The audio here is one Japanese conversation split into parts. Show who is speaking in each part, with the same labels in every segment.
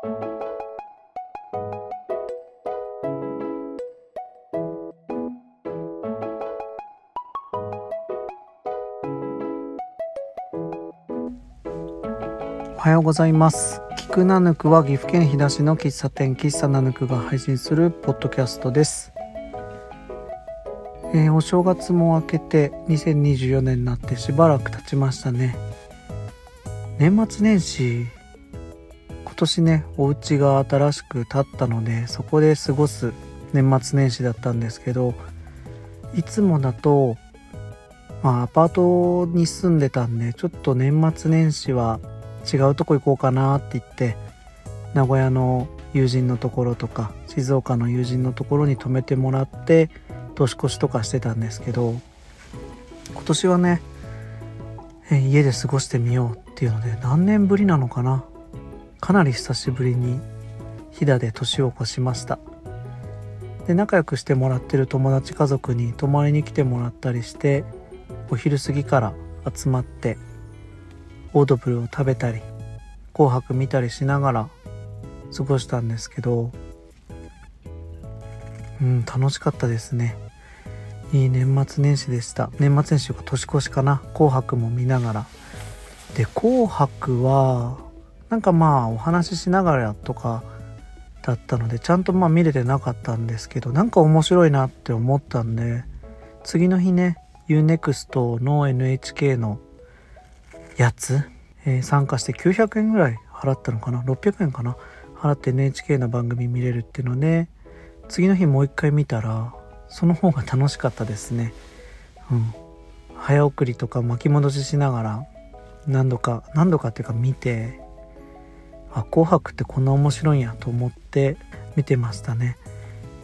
Speaker 1: おはようございます。菊ナヌクは岐阜県飛騨市の喫茶店喫茶ナヌクが配信するポッドキャストです、えー、お正月も明けて2024年になってしばらく経ちましたね。年末年始年ねお家が新しく建ったのでそこで過ごす年末年始だったんですけどいつもだとまあアパートに住んでたんでちょっと年末年始は違うとこ行こうかなって言って名古屋の友人のところとか静岡の友人のところに泊めてもらって年越しとかしてたんですけど今年はね家で過ごしてみようっていうので何年ぶりなのかなかなり久しぶりに飛騨で年を越しました。で仲良くしてもらってる友達家族に泊まりに来てもらったりしてお昼過ぎから集まってオードブルを食べたり紅白見たりしながら過ごしたんですけどうん楽しかったですね。いい年末年始でした。年末年始か年越しかな。紅白も見ながら。で紅白はなんかまあお話ししながらとかだったのでちゃんとまあ見れてなかったんですけどなんか面白いなって思ったんで次の日ね UNEXT の NHK のやつ、えー、参加して900円ぐらい払ったのかな？600円かな？払って NHK の番組見れるっていうので次の日もう一回見たらその方が楽しかったですね。うん。早送りとか巻き戻ししながら何度か何度かっていうか見てあ紅白ってこんな面白いんやと思って見てましたね。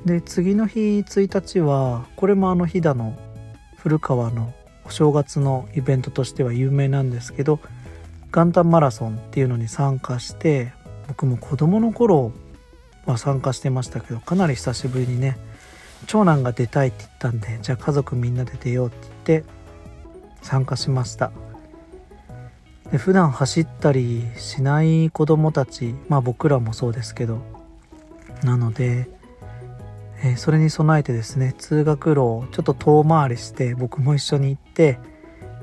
Speaker 1: で次の日1日はこれもあの飛騨の古川のお正月のイベントとしては有名なんですけど元旦マラソンっていうのに参加して僕も子供の頃は参加してましたけどかなり久しぶりにね長男が出たいって言ったんでじゃあ家族みんなで出ようって言って参加しました。で普段走ったりしない子供たちまあ僕らもそうですけど。なのでえー、それに備えてですね通学路をちょっと遠回りして僕も一緒に行って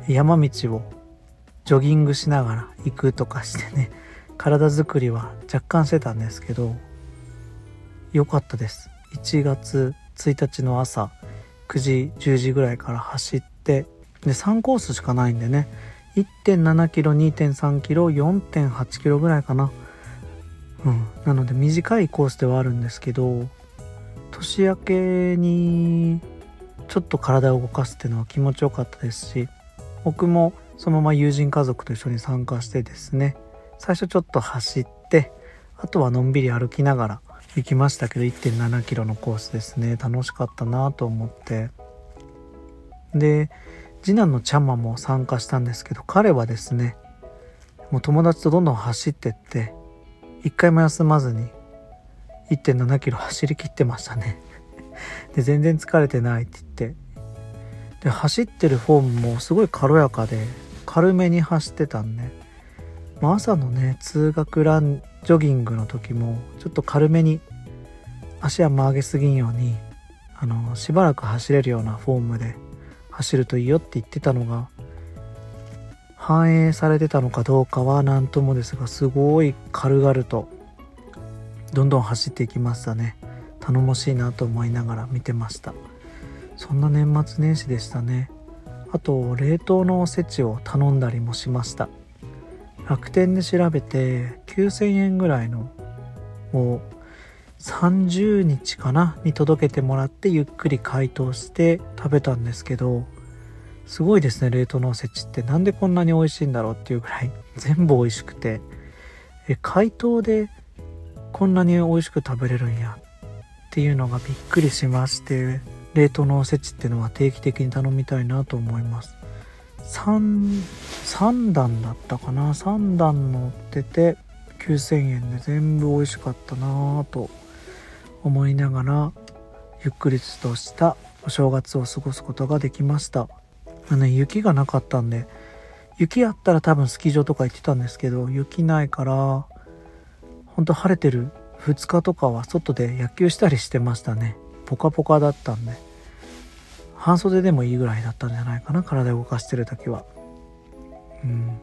Speaker 1: 山道をジョギングしながら行くとかしてね体づくりは若干してたんですけど良かったです。1月1日の朝9時10時ぐらいから走ってで3コースしかないんでね1.7キロ2.3キロ4.8キロぐらいかな。うん。なので短いコースではあるんですけど年明けにちょっと体を動かすっていうのは気持ちよかったですし僕もそのまま友人家族と一緒に参加してですね最初ちょっと走ってあとはのんびり歩きながら行きましたけど1 7キロのコースですね。楽しかったなと思って。で次男のちゃんまも参加したんですけど彼はですねもう友達とどんどん走ってって一回も休まずに1.7キロ走りきってましたね。で全然疲れてないって言って。で走ってるフォームもすごい軽やかで軽めに走ってたんで、まあ、朝のね通学ランジョギングの時もちょっと軽めに足は曲げすぎんようにあのしばらく走れるようなフォームで走るといいよって言ってたのが反映されてたのかどうかは何ともですがすごい軽々とどんどん走っていきましたね。頼もしいなと思いながら見てました。そんな年末年始でしたね。あと冷凍のおせちを頼んだりもしました。楽天で調べて9000円ぐらいのを30日かなに届けてもらってゆっくり解凍して食べたんですけどすごいですね冷凍のおせちって。なんでこんなに美味しいんだろうっていうぐらい全部美味しくて。え解凍でこんなに美味しく食べれるんやっていうのがびっくりしまして冷凍のおせちっていうのは定期的に頼みたいなと思います。3, 3段だったかな？3段乗ってて9000円で全部美味しかったなぁと思いながらゆっくりとしたお正月を過ごすことができました。あの、雪がなかったんで雪あったら多分スキー場とか行ってたんですけど雪ないからほんと晴れてる2日とかは外で野球したりしてましたね。ポカポカだったんで。半袖でもいいぐらいだったんじゃないかな体動かしてる時は。うん。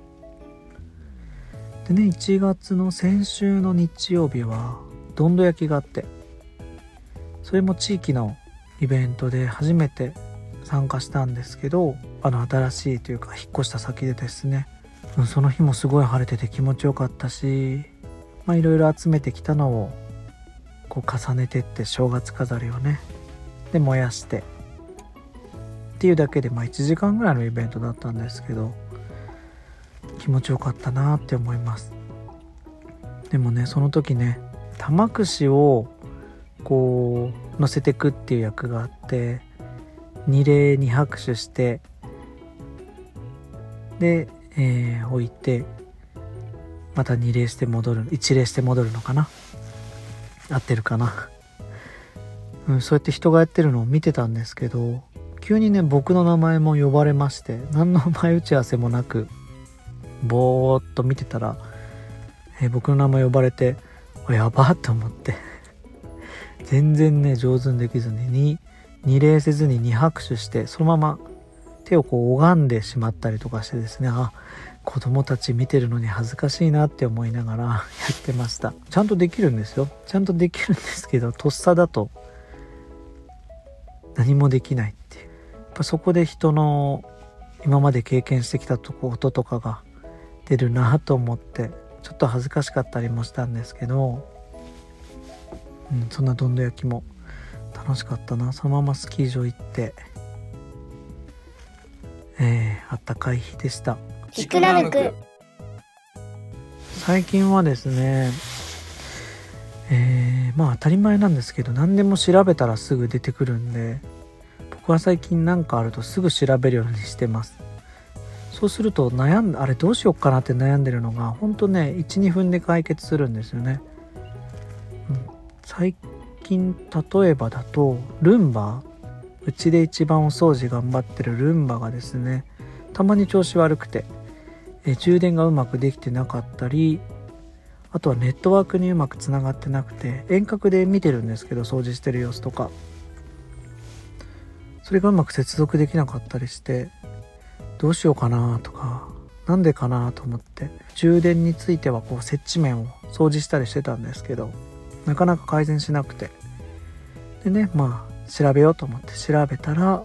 Speaker 1: でね1月の先週の日曜日はどんど焼きがあって。それも地域のイベントで初めて参加したんですけどあの新しいというか引っ越した先でですね、その日もすごい晴れてて気持ちよかったしまあいろいろ集めてきたのをこう重ねてって正月飾りをねで燃やしてっていうだけでまあ1時間ぐらいのイベントだったんですけど気持ちよかったなって思います。でもねその時ね玉串をこう乗せてくっていう役があって二礼二拍手してで、えー、置いてまた二礼して戻る一礼して戻るのかな？合ってるかな？うん、そうやって人がやってるのを見てたんですけど急にね僕の名前も呼ばれまして何の前打ち合わせもなくぼーっと見てたら、えー、僕の名前呼ばれてやばって思って。全然ね上手にできずに二礼せずに二拍手してそのまま手をこう拝んでしまったりとかしてですねあ子供たち見てるのに恥ずかしいなって思いながら やってました。ちゃんとできるんですよ。ちゃんとできるんですけどとっさだと何もできないっていう。やっぱそこで人の今まで経験してきたとこととかが出るなと思ってちょっと恥ずかしかったりもしたんですけど、うん、そんなどんど焼きも楽しかったな。そのままスキー場行ってえー、あったかい日でした。最近はですねえー、まあ当たり前なんですけど何でも調べたらすぐ出てくるんで僕は最近何かあるとすぐ調べるようにしてます。そうすると悩んあれどうしよっかなって悩んでるのがほんとね12分で解決するんですよね、うん、最近例えばだとルンバうちで一番お掃除頑張ってるルンバがですねたまに調子悪くてえ充電がうまくできてなかったりあとはネットワークにうまくつながってなくて遠隔で見てるんですけど掃除してる様子とか。それがうまく接続できなかったりしてどうしようかなとかなんでかなと思って充電についてはこう接地面を掃除したりしてたんですけどなかなか改善しなくて。でねまあ調べようと思って調べたら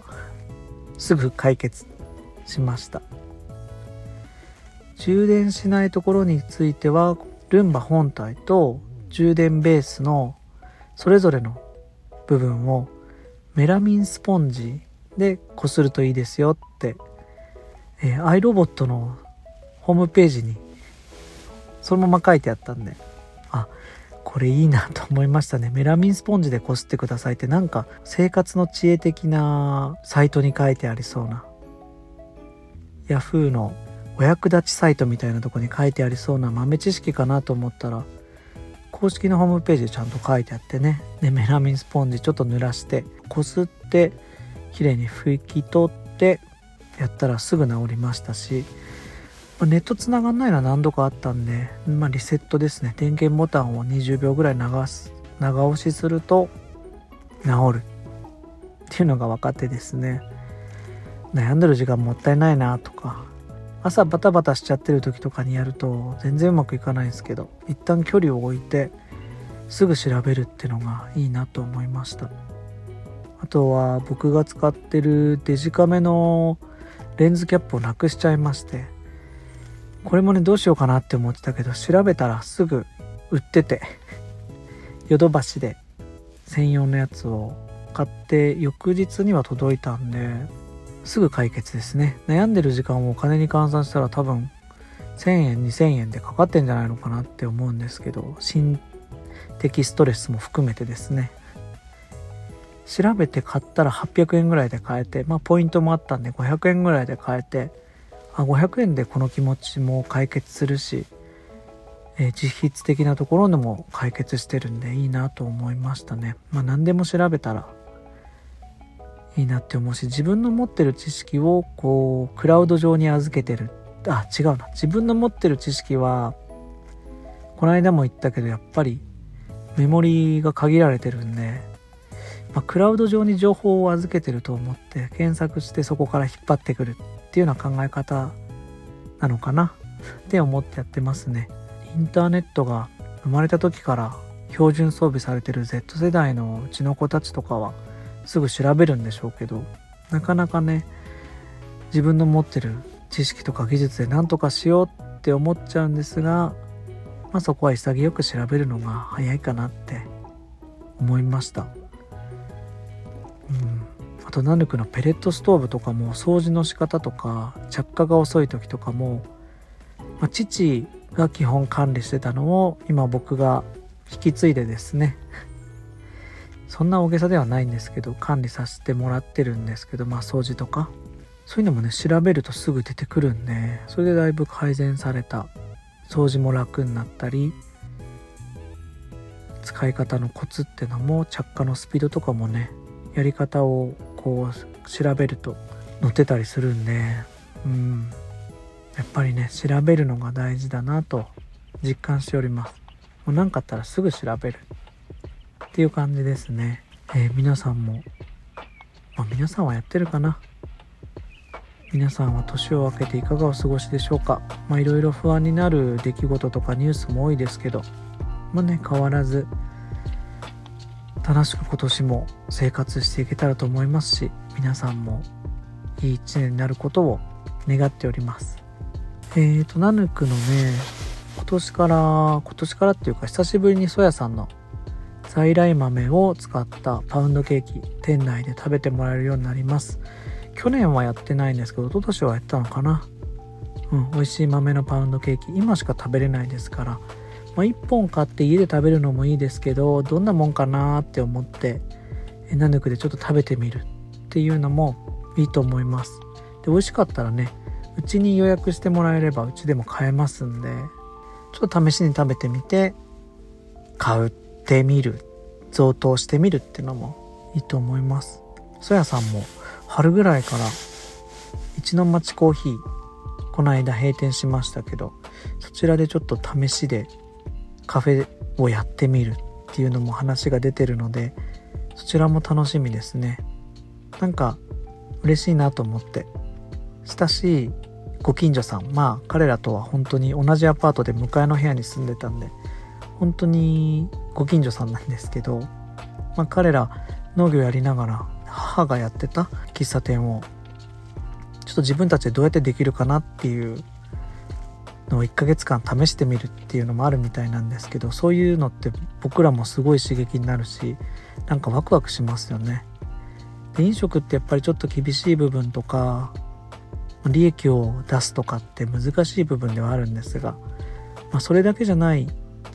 Speaker 1: すぐ解決しました。充電しないところについてはルンバ本体と充電ベースのそれぞれの部分をメラミンスポンジでこするといいですよって、えー、iRobot のホームページにそのまま書いてあったんでこれいいなと思いましたね。メラミンスポンジでこすってくださいってなんか生活の知恵的なサイトに書いてありそうな。Yahoo のお役立ちサイトみたいなとこに書いてありそうな豆知識かなと思ったら公式のホームページでちゃんと書いてあってね。でメラミンスポンジちょっと濡らしてこすって綺麗に拭き取ってやったらすぐ治りましたし、まあ、ネットつながんないのは何度かあったんで、まあ、リセットですね。電源ボタンを20秒ぐらい流す長押しすると治る。っていうのが分かってですね。悩んでる時間もったいないなとか。朝バタバタしちゃってる時とかにやると全然うまくいかないんですけど一旦距離を置いてすぐ調べるってのがいいなと思いました。あとは僕が使ってるデジカメのレンズキャップをなくしちゃいましてこれもねどうしようかなって思ってたけど調べたらすぐ売ってて ヨドバシで専用のやつを買って翌日には届いたんですぐ解決ですね。悩んでる時間をお金に換算したら多分1000円2000円でかかってんじゃないのかなって思うんですけど心的ストレスも含めてですね。調べて買ったら800円ぐらいで買えてまあポイントもあったんで500円ぐらいで買えてあ500円でこの気持ちも解決するし、えー、実質的なところでも解決してるんでいいなと思いましたね。まあ何でも調べたらいいなって思うし自分の持ってる知識をこうクラウド上に預けてる。あ違うな。自分の持ってる知識はこの間も言ったけどやっぱりメモリが限られてるんで、まあ、クラウド上に情報を預けてると思って検索してそこから引っ張ってくる。っていうような考え方なのかなって思ってやってますね。インターネットが生まれた時から標準装備されてる Z 世代のうちの子たちとかはすぐ調べるんでしょうけどなかなかね自分の持ってる知識とか技術で何とかしようって思っちゃうんですが、まあ、そこは潔く調べるのが早いかなって思いました。とナヌクのペレットストーブとかも掃除の仕方とか着火が遅い時とかも、まあ、父が基本管理してたのを今僕が引き継いでですねそんな大げさではないんですけど管理させてもらってるんですけどまあ掃除とかそういうのもね調べるとすぐ出てくるんでそれでだいぶ改善された。掃除も楽になったり使い方のコツってのも着火のスピードとかもねやり方をこう調べると載ってたりするんでうん。やっぱりね調べるのが大事だなと実感しております。もう何かあったらすぐ調べるっていう感じですね、えー、皆さんも、まあ、皆さんはやってるかな？皆さんは年を明けていかがお過ごしでしょうか？まあいろいろ不安になる出来事とかニュースも多いですけどまあね変わらず楽しく今年も生活していけたらと思いますし皆さんもいい一年になることを願っております。えーとナヌクのね今年から今年からっていうか久しぶりにソヤさんの在来豆を使ったパウンドケーキ店内で食べてもらえるようになります。去年はやってないんですけど一昨年はやったのかな。うん美味しい豆のパウンドケーキ今しか食べれないですから、まあ、1本買って家で食べるのもいいですけどどんなもんかなーって思ってナヌクでちょっと食べてみるっていうのもいいと思います。で美味しかったらねうちに予約してもらえればうちでも買えますんでちょっと試しに食べてみて買ってみる。贈答してみるっていうのもいいと思います。そやさんも春ぐらいから一の町コーヒーこの間閉店しましたけどそちらでちょっと試しでカフェをやってみるっていうのも話が出てるのでそちらも楽しみですね。なんか嬉しいなと思って。親しいご近所さんまあ彼らとは本当に同じアパートで向かいの部屋に住んでたんで本当にご近所さんなんですけど、まあ、彼ら農業やりながら母がやってた喫茶店をちょっと自分たちでどうやってできるかなっていうのを1ヶ月間試してみるっていうのもあるみたいなんですけどそういうのって僕らもすごい刺激になるしなんかワクワクしますよね。で飲食ってやっぱりちょっと厳しい部分とか利益を出すとかって難しい部分ではあるんですが、まあ、それだけじゃない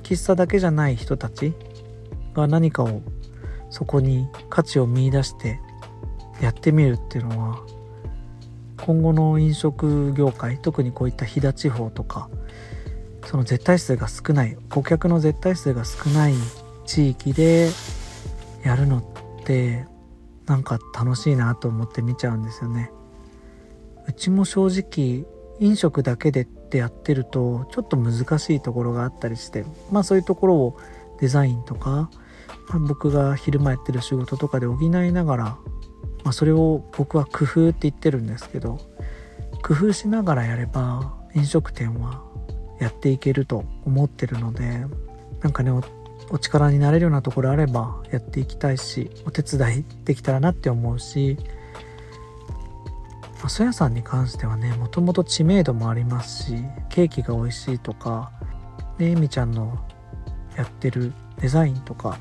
Speaker 1: 喫茶だけじゃない人たちが何かをそこに価値を見いだしてやってみるっていうのは今後の飲食業界特にこういった飛騨地方とかその絶対数が少ない顧客の絶対数が少ない地域でやるのってなんか楽しいなと思って見ちゃうんですよね。うちも正直飲食だけでってやってるとちょっと難しいところがあったりしてまあそういうところをデザインとか、まあ、僕が昼間やってる仕事とかで補いながら、まあ、それを僕は工夫って言ってるんですけど工夫しながらやれば飲食店はやっていけると思ってるのでなんかねお力になれるようなところあればやっていきたいしお手伝いできたらなって思うしまあ、そやさんに関してはねもともと知名度もありますしケーキが美味しいとかねえみちゃんのやってるデザインとか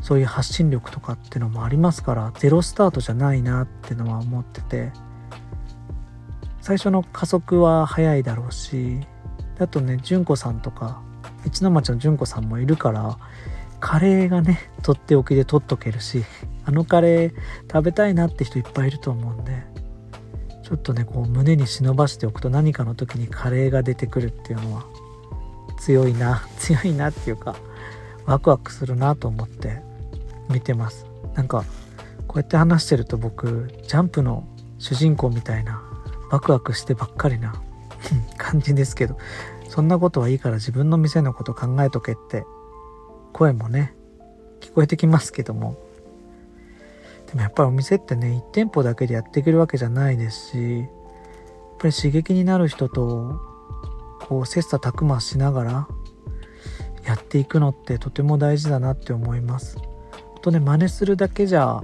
Speaker 1: そういう発信力とかってのもありますからゼロスタートじゃないなってのは思ってて最初の加速は早いだろうしあとね純子さんとか一の町の純子さんもいるからカレーがねとっておきで取っとけるしあのカレー食べたいなって人いっぱいいると思うんでちょっとねこう胸に忍ばしておくと何かの時にカレーが出てくるっていうのは強いな強いなっていうかワクワクするなと思って。見てます。なんかこうやって話してると僕ジャンプの主人公みたいなワクワクしてばっかりな 感じですけどそんなことはいいから自分の店のこと考えとけって声もね聞こえてきますけども。でもやっぱりお店ってね1店舗だけでやっていけるわけじゃないですしやっぱり刺激になる人とこう切磋琢磨しながらやっていくのってとても大事だなって思います。とね真似するだけじゃ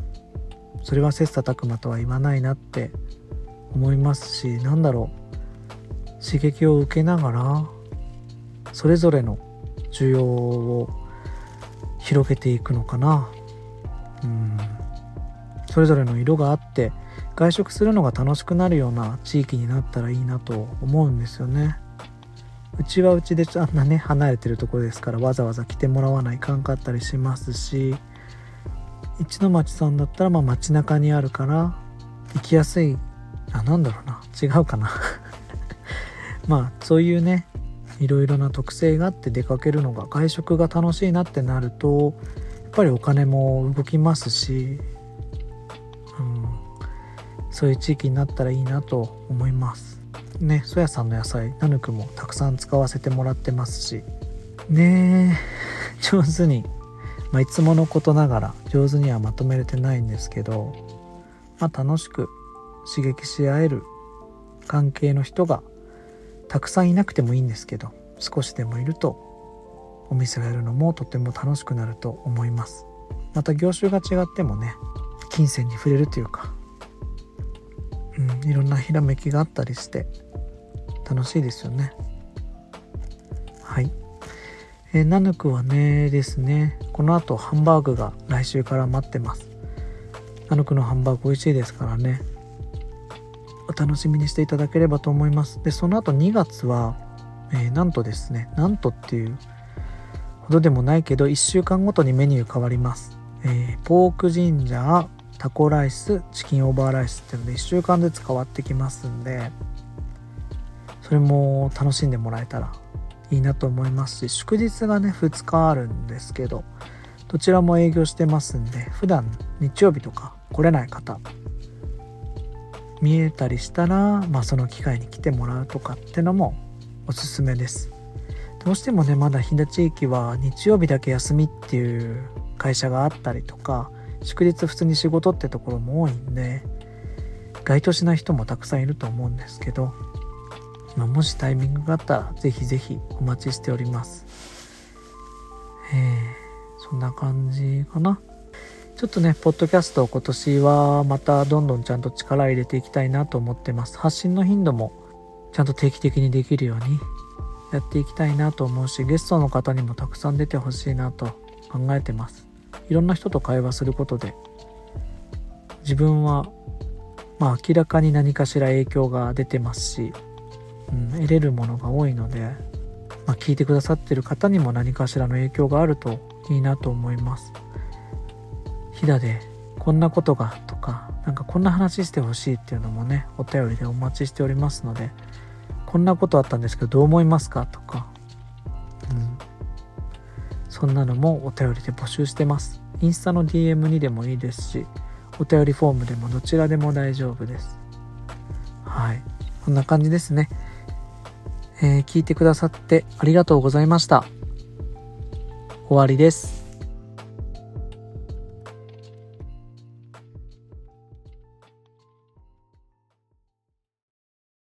Speaker 1: それは切磋琢磨とは言わないなって思いますし何だろう刺激を受けながらそれぞれの需要を広げていくのかな。うん。それぞれの色があって外食するのが楽しくなるような地域になったらいいなと思うんですよね。うちはうちであんなね離れてるところですからわざわざ来てもらわないかんかったりしますし一の町さんだったらまあ街中にあるから行きやすいあなんだろうな。違うかな。まあそういうねいろいろな特性があって出かけるのが外食が楽しいなってなるとやっぱりお金も動きますし、うん、そういう地域になったらいいなと思います。ねそやさんの野菜ナヌクもたくさん使わせてもらってますし。ねえ上手に、まあ、いつものことながら上手にはまとめれてないんですけど、まあ、楽しく刺激し合える関係の人がたくさんいなくてもいいんですけど少しでもいるとお店をやるのもとても楽しくなると思います。また業種が違ってもね金銭に触れるというか、うん、いろんなひらめきがあったりして楽しいですよね。えー、ナヌクはねですねこの後ハンバーグが来週から待ってます。ナヌクのハンバーグ美味しいですからね。お楽しみにしていただければと思います。でその後2月は、えー、なんとですねなんとっていうほどでもないけど1週間ごとにメニュー変わります、えー、ポークジンジャータコライスチキンオーバーライスっていうので1週間ずつ変わってきますんでそれも楽しんでもらえたらいいなと思いますし祝日がね2日あるんですけどどちらも営業してますんで普段日曜日とか来れない方見えたりしたら、まあ、その機会に来てもらうとかってのもおすすめです。どうしてもねまだ飛騨地域は日曜日だけ休みっていう会社があったりとか祝日普通に仕事ってところも多いんで該当しない人もたくさんいると思うんですけど、まあ、もしタイミングがあったらぜひぜひお待ちしておりますえー、そんな感じかなちょっとね、ポッドキャスト今年はまたどんどんちゃんと力入れていきたいなと思ってます。発信の頻度もちゃんと定期的にできるようにやっていきたいなと思うし、ゲストの方にもたくさん出てほしいなと考えてます。いろんな人と会話することで、自分は、まあ明らかに何かしら影響が出てますし、うん、得れるものが多いので、まあ、聞いてくださってる方にも何かしらの影響があるといいなと思います。飛騨でこんなことがとかなんかこんな話してほしいっていうのもねお便りでお待ちしておりますのでこんなことあったんですけどどう思いますかとか、うん、そんなのもお便りで募集してます。インスタの DM にでもいいですしお便りフォームでもどちらでも大丈夫です。はい。こんな感じですね。えー、聞いてくださってありがとうございました。終わりです。